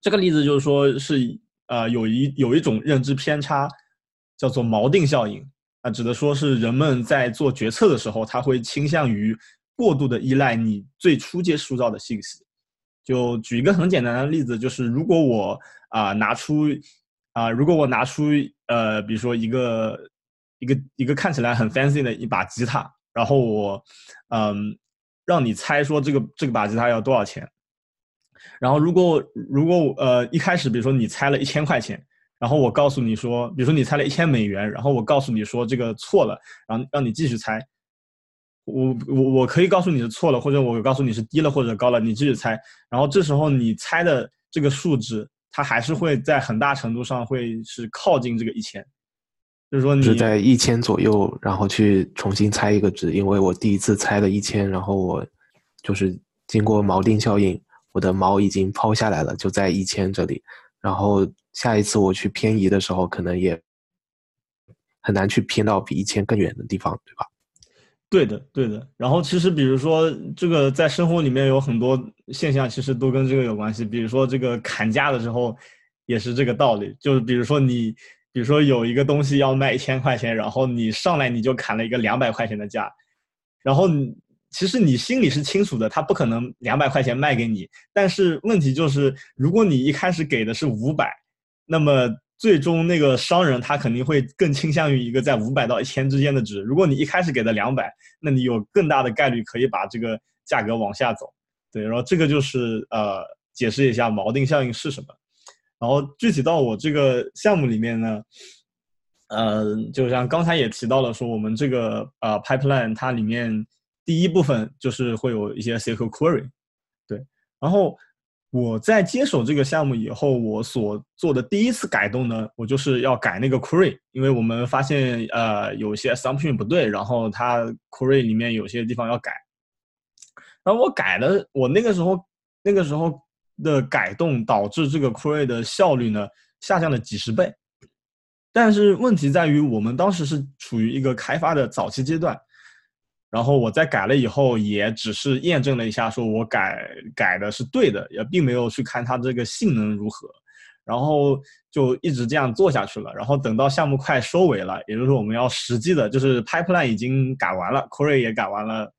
这个例子就是说是呃有一有一种认知偏差，叫做锚定效应，啊，指的说是人们在做决策的时候，他会倾向于。过度的依赖你最初接触到的信息，就举一个很简单的例子，就是如果我啊拿出啊，如果我拿出呃，比如说一个一个一个看起来很 fancy 的一把吉他，然后我嗯让你猜说这个这个把吉他要多少钱，然后如果如果我呃一开始比如说你猜了一千块钱，然后我告诉你说，比如说你猜了一千美元，然后我告诉你说这个错了，然后让你继续猜。我我我可以告诉你是错了，或者我告诉你是低了或者高了，你继续猜。然后这时候你猜的这个数值，它还是会在很大程度上会是靠近这个一千，就是说你是在一千左右，然后去重新猜一个值，因为我第一次猜了一千，然后我就是经过锚定效应，我的锚已经抛下来了，就在一千这里。然后下一次我去偏移的时候，可能也很难去偏到比一千更远的地方，对吧？对的，对的。然后其实，比如说这个在生活里面有很多现象，其实都跟这个有关系。比如说这个砍价的时候，也是这个道理。就是比如说你，比如说有一个东西要卖一千块钱，然后你上来你就砍了一个两百块钱的价，然后其实你心里是清楚的，他不可能两百块钱卖给你。但是问题就是，如果你一开始给的是五百，那么。最终那个商人他肯定会更倾向于一个在五百到一千之间的值。如果你一开始给的两百，那你有更大的概率可以把这个价格往下走。对，然后这个就是呃解释一下锚定效应是什么。然后具体到我这个项目里面呢，呃，就像刚才也提到了说，我们这个呃 pipeline 它里面第一部分就是会有一些 SQL query，对，然后。我在接手这个项目以后，我所做的第一次改动呢，我就是要改那个 query，因为我们发现呃有些 assumption 不对，然后它 query 里面有些地方要改。然后我改了，我那个时候那个时候的改动导致这个 query 的效率呢下降了几十倍。但是问题在于，我们当时是处于一个开发的早期阶段。然后我在改了以后，也只是验证了一下，说我改改的是对的，也并没有去看它这个性能如何，然后就一直这样做下去了。然后等到项目快收尾了，也就是说我们要实际的，就是 pipeline 已经改完了，query 也改完了，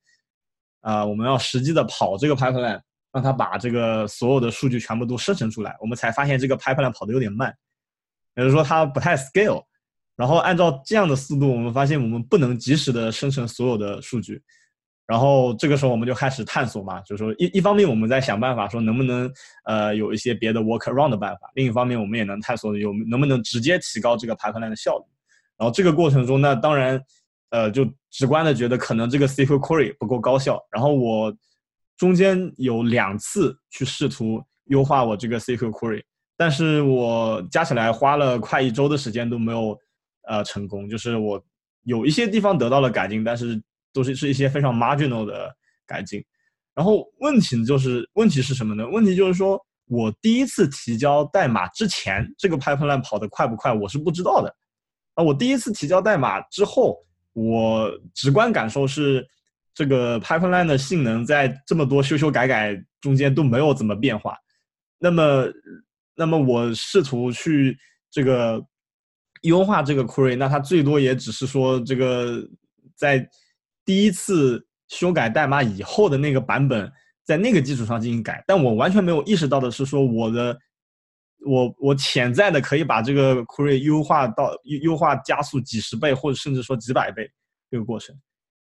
啊，我们要实际的跑这个 pipeline，让它把这个所有的数据全部都生成出来，我们才发现这个 pipeline 跑的有点慢，也就是说它不太 scale。然后按照这样的速度，我们发现我们不能及时的生成所有的数据，然后这个时候我们就开始探索嘛，就是说一一方面我们在想办法说能不能呃有一些别的 work around 的办法，另一方面我们也能探索有能不能直接提高这个 pipeline 的效率。然后这个过程中，那当然呃就直观的觉得可能这个 SQL query 不够高效。然后我中间有两次去试图优化我这个 SQL query，但是我加起来花了快一周的时间都没有。呃，成功就是我有一些地方得到了改进，但是都是是一些非常 marginal 的改进。然后问题就是问题是什么呢？问题就是说我第一次提交代码之前，这个 pipeline 跑得快不快，我是不知道的。啊，我第一次提交代码之后，我直观感受是这个 pipeline 的性能在这么多修修改改中间都没有怎么变化。那么，那么我试图去这个。优化这个 query，那它最多也只是说这个在第一次修改代码以后的那个版本，在那个基础上进行改。但我完全没有意识到的是说我的。我我潜在的可以把这个 query 优化到优优化加速几十倍或者甚至说几百倍这个过程，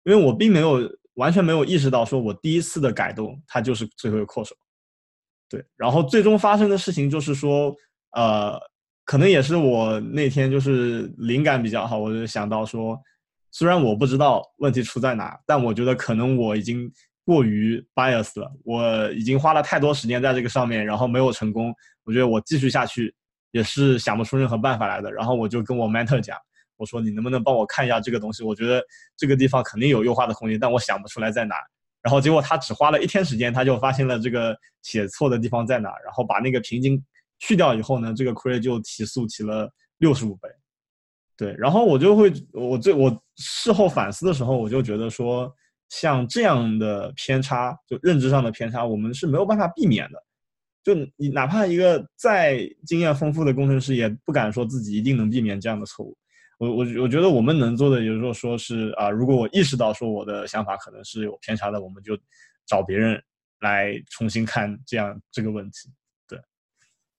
因为我并没有完全没有意识到说我第一次的改动它就是最后一个扩手，对，然后最终发生的事情就是说，呃，可能也是我那天就是灵感比较好，我就想到说，虽然我不知道问题出在哪，但我觉得可能我已经过于 bias 了，我已经花了太多时间在这个上面，然后没有成功。我觉得我继续下去也是想不出任何办法来的，然后我就跟我 mentor 讲，我说你能不能帮我看一下这个东西？我觉得这个地方肯定有优化的空间，但我想不出来在哪。然后结果他只花了一天时间，他就发现了这个写错的地方在哪，然后把那个瓶颈去掉以后呢，这个 query 就提速提了六十五倍。对，然后我就会我最我事后反思的时候，我就觉得说，像这样的偏差，就认知上的偏差，我们是没有办法避免的。就你哪怕一个再经验丰富的工程师，也不敢说自己一定能避免这样的错误。我我我觉得我们能做的，也就是说是啊，如果我意识到说我的想法可能是有偏差的，我们就找别人来重新看这样这个问题。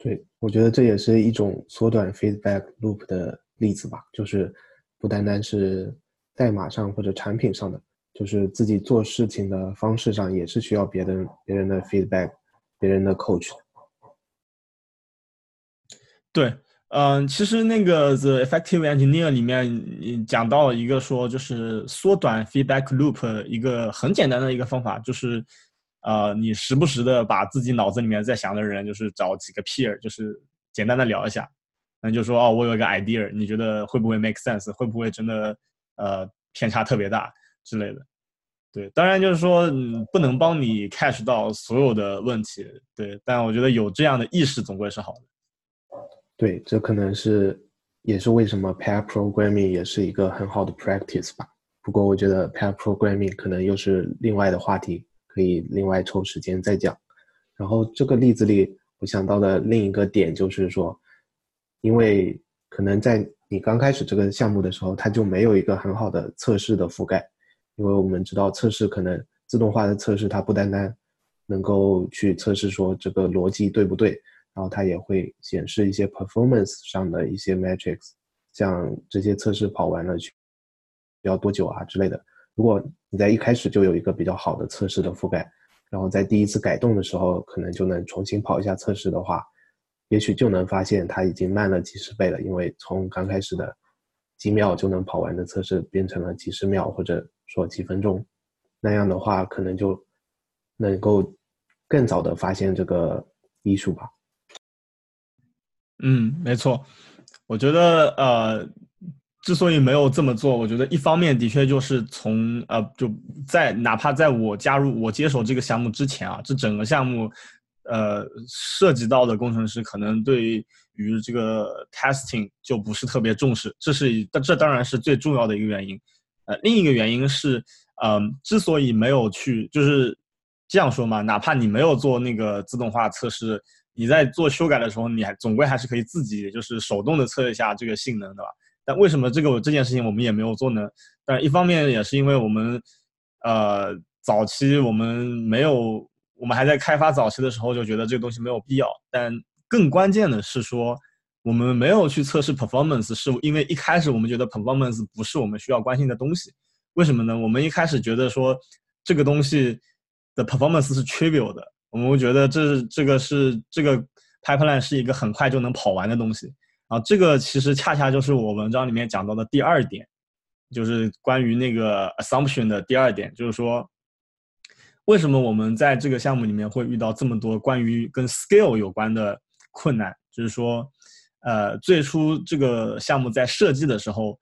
对，我觉得这也是一种缩短 feedback loop 的例子吧，就是不单单是代码上或者产品上的，就是自己做事情的方式上也是需要别人别人的 feedback。别人的 coach，对，嗯，其实那个 The Effective Engineer 里面讲到一个说，就是缩短 feedback loop 一个很简单的一个方法，就是呃，你时不时的把自己脑子里面在想的人，就是找几个 peer，就是简单的聊一下，那就说哦，我有一个 idea，你觉得会不会 make sense？会不会真的呃偏差特别大之类的？对，当然就是说，嗯，不能帮你 catch 到所有的问题，对，但我觉得有这样的意识总归是好的。对，这可能是也是为什么 pair programming 也是一个很好的 practice 吧。不过我觉得 pair programming 可能又是另外的话题，可以另外抽时间再讲。然后这个例子里，我想到的另一个点就是说，因为可能在你刚开始这个项目的时候，它就没有一个很好的测试的覆盖。因为我们知道测试可能自动化的测试，它不单单能够去测试说这个逻辑对不对，然后它也会显示一些 performance 上的一些 metrics，像这些测试跑完了需要多久啊之类的。如果你在一开始就有一个比较好的测试的覆盖，然后在第一次改动的时候，可能就能重新跑一下测试的话，也许就能发现它已经慢了几十倍了，因为从刚开始的几秒就能跑完的测试变成了几十秒或者。说几分钟，那样的话可能就能够更早的发现这个艺术吧。嗯，没错。我觉得呃，之所以没有这么做，我觉得一方面的确就是从呃就在哪怕在我加入我接手这个项目之前啊，这整个项目呃涉及到的工程师可能对于这个 testing 就不是特别重视，这是这当然是最重要的一个原因。呃，另一个原因是，嗯，之所以没有去，就是这样说嘛，哪怕你没有做那个自动化测试，你在做修改的时候，你还总归还是可以自己就是手动的测一下这个性能，对吧？但为什么这个这件事情我们也没有做呢？但一方面也是因为我们，呃，早期我们没有，我们还在开发早期的时候就觉得这个东西没有必要。但更关键的是说。我们没有去测试 performance，是因为一开始我们觉得 performance 不是我们需要关心的东西。为什么呢？我们一开始觉得说这个东西的 performance 是 trivial 的，我们觉得这这个是这个 pipeline 是一个很快就能跑完的东西。啊这个其实恰恰就是我文章里面讲到的第二点，就是关于那个 assumption 的第二点，就是说为什么我们在这个项目里面会遇到这么多关于跟 scale 有关的困难，就是说。呃，最初这个项目在设计的时候，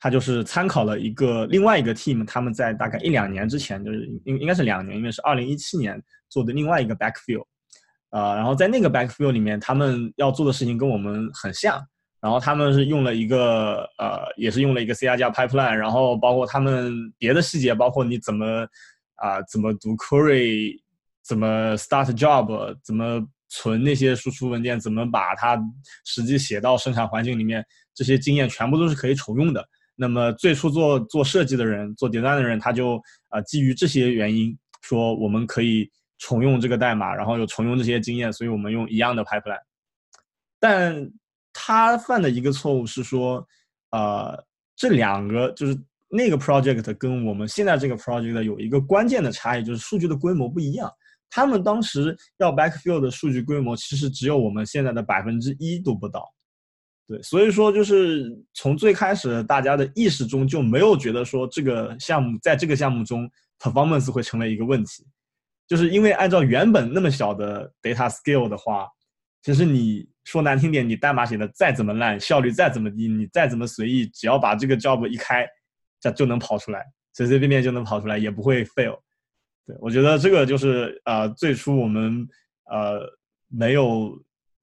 它就是参考了一个另外一个 team，他们在大概一两年之前，就是应应该是两年，因为是二零一七年做的另外一个 backfill，呃，然后在那个 backfill 里面，他们要做的事情跟我们很像，然后他们是用了一个呃，也是用了一个 C R 加 pipeline，然后包括他们别的细节，包括你怎么啊怎么读 query，怎么 start job，怎么存那些输出文件，怎么把它实际写到生产环境里面，这些经验全部都是可以重用的。那么最初做做设计的人，做 design 的人，他就啊基于这些原因，说我们可以重用这个代码，然后又重用这些经验，所以我们用一样的 pipeline。但他犯的一个错误是说，呃，这两个就是那个 project 跟我们现在这个 project 有一个关键的差异，就是数据的规模不一样。他们当时要 backfill 的数据规模，其实只有我们现在的百分之一都不到。对，所以说就是从最开始大家的意识中就没有觉得说这个项目在这个项目中 performance 会成为一个问题，就是因为按照原本那么小的 data scale 的话，其实你说难听点，你代码写的再怎么烂，效率再怎么低，你再怎么随意，只要把这个 job 一开，这就能跑出来，随随便便就能跑出来，也不会 fail。对，我觉得这个就是呃，最初我们呃没有，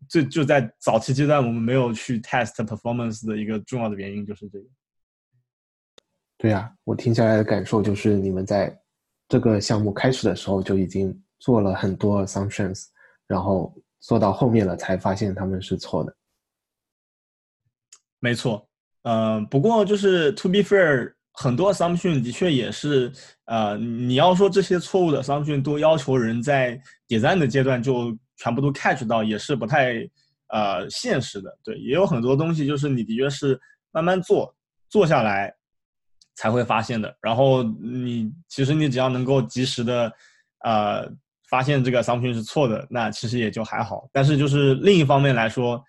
就就在早期阶段我们没有去 test performance 的一个重要的原因就是这个。对呀，我听下来的感受就是你们在这个项目开始的时候就已经做了很多 assumptions，然后做到后面了才发现他们是错的。没错，呃，不过就是 to be fair。很多 assumption 的确也是，呃，你要说这些错误的 assumption 都要求人在迭代的阶段就全部都 catch 到，也是不太呃现实的。对，也有很多东西就是你的确是慢慢做做下来才会发现的。然后你其实你只要能够及时的呃发现这个 assumption 是错的，那其实也就还好。但是就是另一方面来说。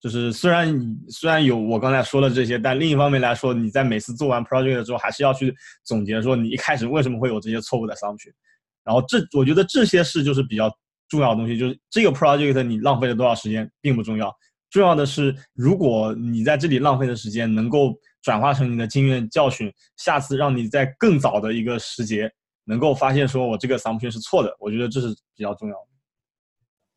就是虽然虽然有我刚才说的这些，但另一方面来说，你在每次做完 project 之后，还是要去总结说你一开始为什么会有这些错误的 assumption。然后这我觉得这些是就是比较重要的东西，就是这个 project 你浪费了多少时间并不重要，重要的是如果你在这里浪费的时间能够转化成你的经验教训，下次让你在更早的一个时节能够发现说我这个 assumption 是错的，我觉得这是比较重要的。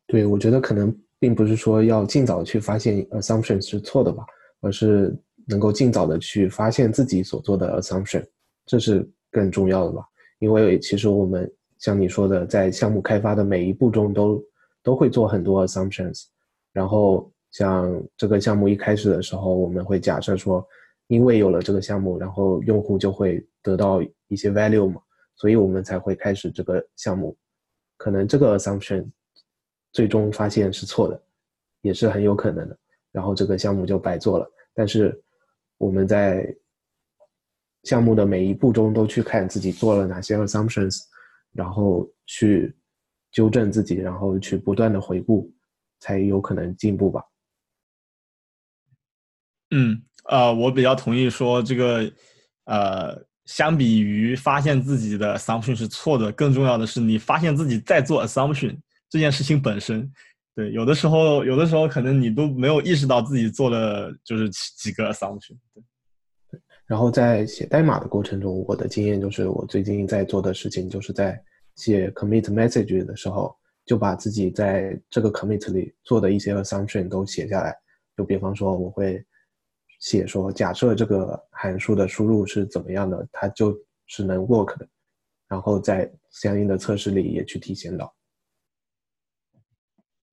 对，我觉得可能。并不是说要尽早去发现 assumption 是错的吧，而是能够尽早的去发现自己所做的 assumption，这是更重要的吧。因为其实我们像你说的，在项目开发的每一步中都都会做很多 assumptions，然后像这个项目一开始的时候，我们会假设说，因为有了这个项目，然后用户就会得到一些 value 嘛，所以我们才会开始这个项目。可能这个 assumption。最终发现是错的，也是很有可能的。然后这个项目就白做了。但是我们在项目的每一步中都去看自己做了哪些 assumptions，然后去纠正自己，然后去不断的回顾，才有可能进步吧。嗯，呃，我比较同意说这个，呃，相比于发现自己的 assumption 是错的，更重要的是你发现自己在做 assumption。这件事情本身，对，有的时候，有的时候可能你都没有意识到自己做了就是几几个 assumption。对，然后在写代码的过程中，我的经验就是，我最近在做的事情就是在写 commit message 的时候，就把自己在这个 commit 里做的一些 assumption 都写下来。就比方说，我会写说，假设这个函数的输入是怎么样的，它就是能 work 的，然后在相应的测试里也去体现到。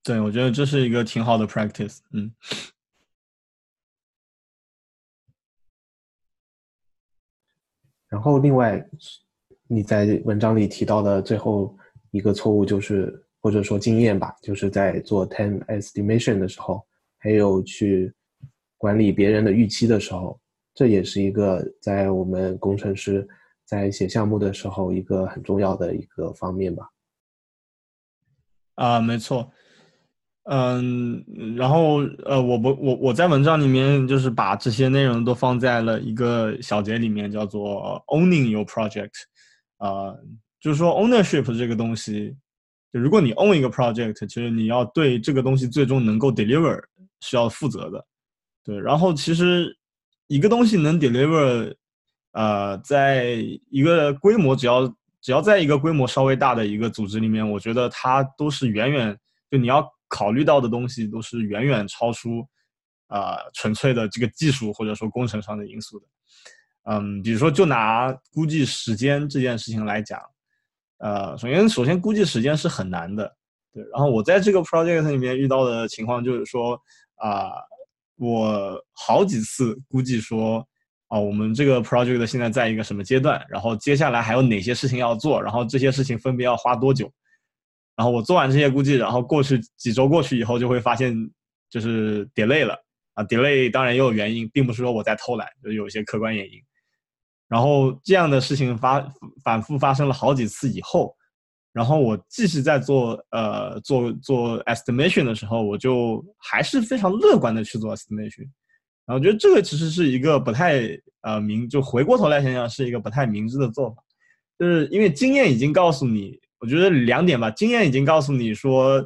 对，我觉得这是一个挺好的 practice。嗯，然后另外，你在文章里提到的最后一个错误就是，或者说经验吧，就是在做 time estimation 的时候，还有去管理别人的预期的时候，这也是一个在我们工程师在写项目的时候一个很重要的一个方面吧。啊，没错。嗯，然后呃，我不我我在文章里面就是把这些内容都放在了一个小节里面，叫做 owning your project，啊，就是说 ownership 这个东西，就如果你 own 一个 project，其实你要对这个东西最终能够 deliver 是要负责的，对。然后其实一个东西能 deliver，呃，在一个规模只要只要在一个规模稍微大的一个组织里面，我觉得它都是远远就你要。考虑到的东西都是远远超出，啊，纯粹的这个技术或者说工程上的因素的。嗯，比如说就拿估计时间这件事情来讲，呃，首先首先估计时间是很难的，对，然后我在这个 project 里面遇到的情况就是说啊，我好几次估计说啊，我们这个 project 现在在一个什么阶段，然后接下来还有哪些事情要做，然后这些事情分别要花多久，然后我做完这些估计，然后过去几周过去以后，就会发现就是 delay 了啊，delay 当然也有原因，并不是说我在偷懒，就有一些客观原因。然后这样的事情发反复发生了好几次以后，然后我继续在做呃做做 estimation 的时候，我就还是非常乐观的去做 estimation。然后我觉得这个其实是一个不太呃明，就回过头来想想是一个不太明智的做法，就是因为经验已经告诉你，我觉得两点吧，经验已经告诉你说，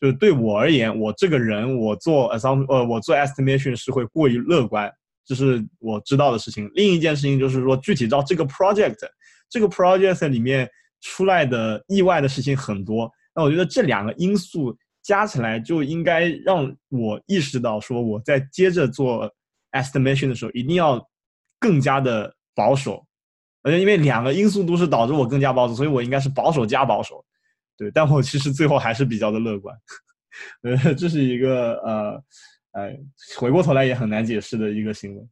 就对我而言，我这个人我做 assum 呃我做 estimation 是会过于乐观。这是我知道的事情。另一件事情就是说，具体到这个 project，这个 project 里面出来的意外的事情很多。那我觉得这两个因素加起来，就应该让我意识到，说我在接着做 estimation 的时候，一定要更加的保守。而且因为两个因素都是导致我更加保守，所以我应该是保守加保守。对，但我其实最后还是比较的乐观。呃，这是一个呃。哎，回过头来也很难解释的一个行为，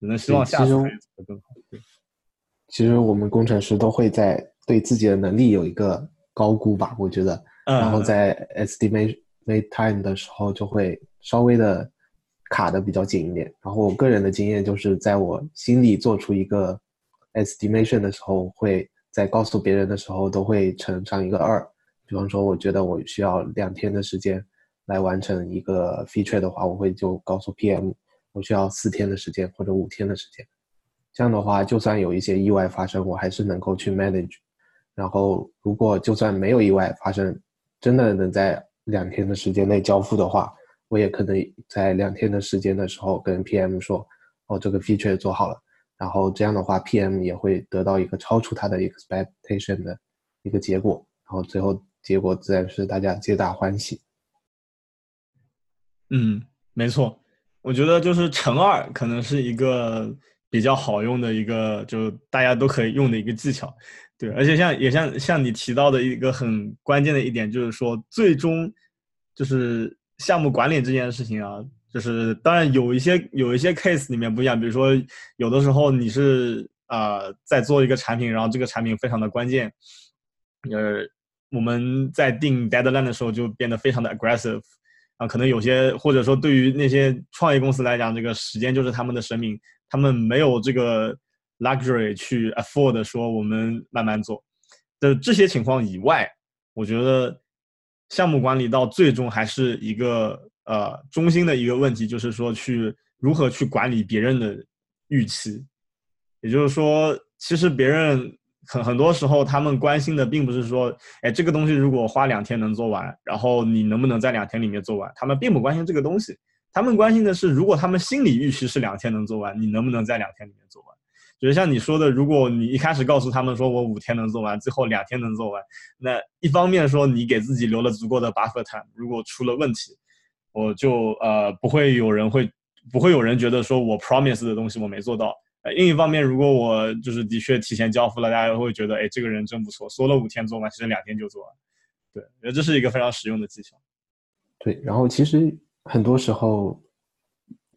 只能希望下次可以做得更好。对，其实我们工程师都会在对自己的能力有一个高估吧，我觉得，然后在 estimate time 的时候就会稍微的卡的比较紧一点。然后我个人的经验就是，在我心里做出一个 estimation 的时候，会在告诉别人的时候都会乘上一个二。比方说，我觉得我需要两天的时间。来完成一个 feature 的话，我会就告诉 PM，我需要四天的时间或者五天的时间。这样的话，就算有一些意外发生，我还是能够去 manage。然后，如果就算没有意外发生，真的能在两天的时间内交付的话，我也可能在两天的时间的时候跟 PM 说，哦，这个 feature 做好了。然后这样的话，PM 也会得到一个超出他的 expectation 的一个结果。然后最后结果自然是大家皆大欢喜。嗯，没错，我觉得就是乘二可能是一个比较好用的一个，就大家都可以用的一个技巧，对，而且像也像像你提到的一个很关键的一点，就是说最终就是项目管理这件事情啊，就是当然有一些有一些 case 里面不一样，比如说有的时候你是啊在做一个产品，然后这个产品非常的关键，呃，我们在定 deadline 的时候就变得非常的 aggressive。啊，可能有些或者说对于那些创业公司来讲，这个时间就是他们的生命，他们没有这个 luxury 去 afford 说我们慢慢做。的这些情况以外，我觉得项目管理到最终还是一个呃中心的一个问题，就是说去如何去管理别人的预期。也就是说，其实别人。很很多时候，他们关心的并不是说，哎，这个东西如果花两天能做完，然后你能不能在两天里面做完？他们并不关心这个东西，他们关心的是，如果他们心理预期是两天能做完，你能不能在两天里面做完？就是像你说的，如果你一开始告诉他们说我五天能做完，最后两天能做完，那一方面说你给自己留了足够的 buffer time，如果出了问题，我就呃不会有人会不会有人觉得说我 promise 的东西我没做到。呃另一方面，如果我就是的确提前交付了，大家会觉得，哎，这个人真不错，说了五天做完，其实两天就做完。对，我觉得这是一个非常实用的技巧。对，然后其实很多时候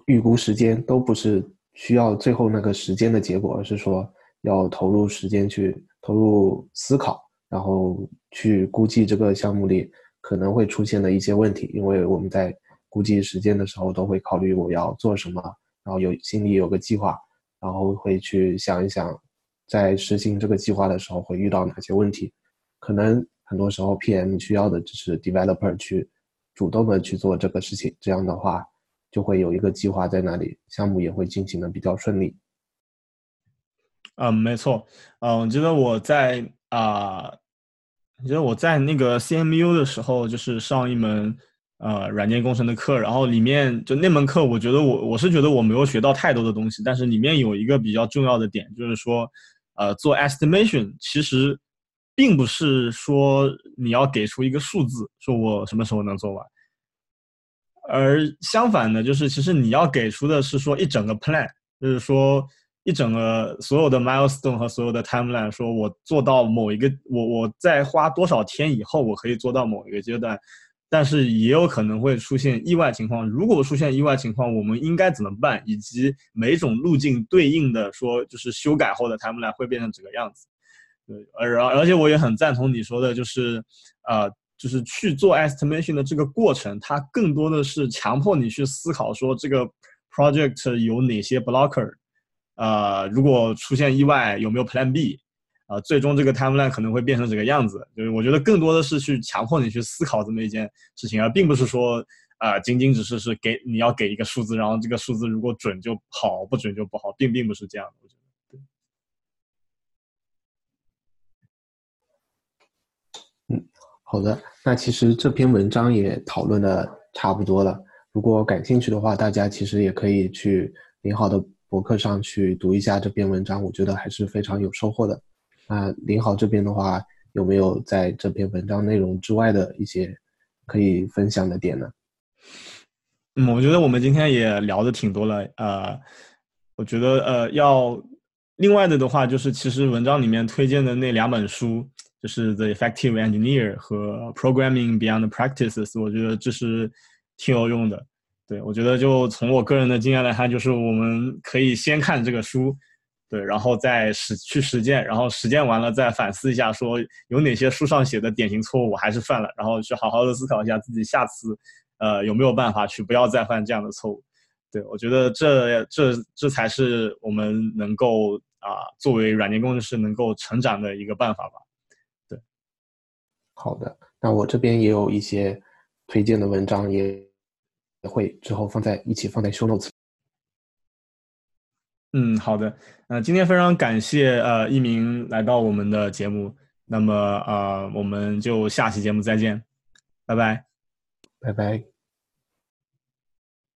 预估时间都不是需要最后那个时间的结果，而是说要投入时间去投入思考，然后去估计这个项目里可能会出现的一些问题。因为我们在估计时间的时候，都会考虑我要做什么，然后有心里有个计划。然后会去想一想，在实行这个计划的时候会遇到哪些问题？可能很多时候 PM 需要的只是 developer 去主动的去做这个事情，这样的话就会有一个计划在那里，项目也会进行的比较顺利。嗯，没错。嗯，我觉得我在啊，我觉得我在那个 CMU 的时候，就是上一门。呃，软件工程的课，然后里面就那门课，我觉得我我是觉得我没有学到太多的东西，但是里面有一个比较重要的点，就是说，呃，做 estimation 其实并不是说你要给出一个数字，说我什么时候能做完，而相反的，就是其实你要给出的是说一整个 plan，就是说一整个所有的 milestone 和所有的 timeline，说我做到某一个，我我在花多少天以后，我可以做到某一个阶段，但是也有可能会出现意外情况。如果出现意外情况，我们应该怎么办？以及每种路径对应的说，就是修改后的 timeline 会变成这个样子。对，而而且我也很赞同你说的，就是呃，就是去做 estimation 的这个过程，它更多的是强迫你去思考说这个 project 有哪些 blocker。呃，如果出现意外，有没有 Plan B？啊，最终这个 timeline 可能会变成这个样子。就是我觉得更多的是去强迫你去思考这么一件事情，而并不是说，啊，仅仅只是是给你要给一个数字，然后这个数字如果准就好，不准就不好，并并不是这样的。我觉得，好的。那其实这篇文章也讨论的差不多了。如果感兴趣的话，大家其实也可以去林好的。博客上去读一下这篇文章，我觉得还是非常有收获的。那林豪这边的话，有没有在这篇文章内容之外的一些可以分享的点呢？嗯，我觉得我们今天也聊的挺多了。呃，我觉得呃，要另外的的话，就是其实文章里面推荐的那两本书，就是《The Effective Engineer》和《Programming Beyond Practices》，我觉得这是挺有用的。对，我觉得就从我个人的经验来看，就是我们可以先看这个书，对，然后再实去实践，然后实践完了再反思一下，说有哪些书上写的典型错误我还是犯了，然后去好好的思考一下自己下次，呃，有没有办法去不要再犯这样的错误。对，我觉得这这这才是我们能够啊作为软件工程师能够成长的一个办法吧。对，好的，那我这边也有一些推荐的文章也。会之后放在一起放在 show notes。嗯，好的。那今天非常感谢呃一鸣来到我们的节目。那么呃我们就下期节目再见，拜拜，拜拜。